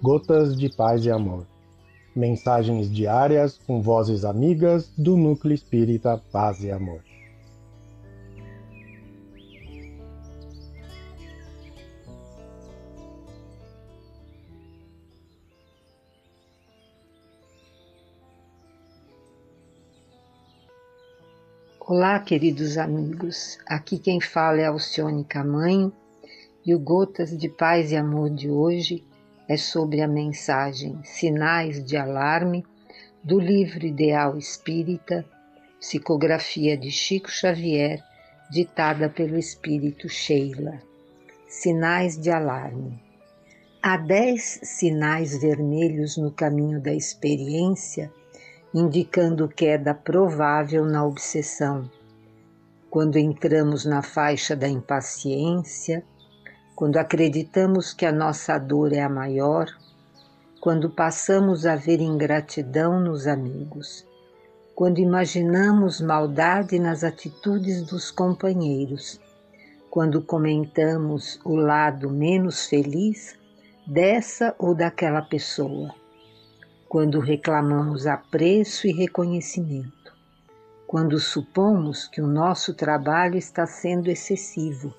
Gotas de Paz e Amor. Mensagens diárias com vozes amigas do Núcleo Espírita Paz e Amor. Olá, queridos amigos. Aqui quem fala é Alcione Camanho e o Gotas de Paz e Amor de hoje é sobre a mensagem Sinais de Alarme do livro Ideal Espírita, psicografia de Chico Xavier, ditada pelo Espírito Sheila. Sinais de Alarme. Há dez sinais vermelhos no caminho da experiência indicando queda provável na obsessão. Quando entramos na faixa da impaciência, quando acreditamos que a nossa dor é a maior, quando passamos a ver ingratidão nos amigos, quando imaginamos maldade nas atitudes dos companheiros, quando comentamos o lado menos feliz dessa ou daquela pessoa quando reclamamos apreço e reconhecimento, quando supomos que o nosso trabalho está sendo excessivo,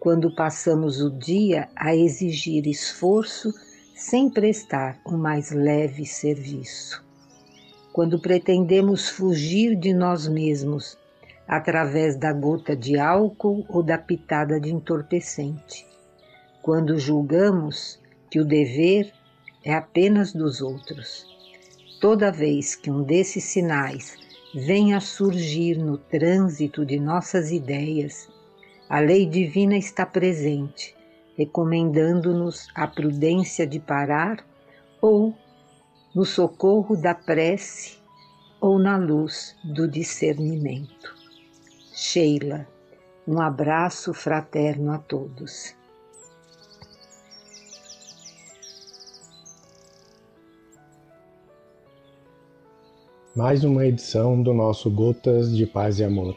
quando passamos o dia a exigir esforço sem prestar o mais leve serviço, quando pretendemos fugir de nós mesmos através da gota de álcool ou da pitada de entorpecente, quando julgamos que o dever é apenas dos outros. Toda vez que um desses sinais vem a surgir no trânsito de nossas ideias, a lei divina está presente, recomendando-nos a prudência de parar ou no socorro da prece ou na luz do discernimento. Sheila, um abraço fraterno a todos. mais uma edição do nosso Gotas de Paz e Amor.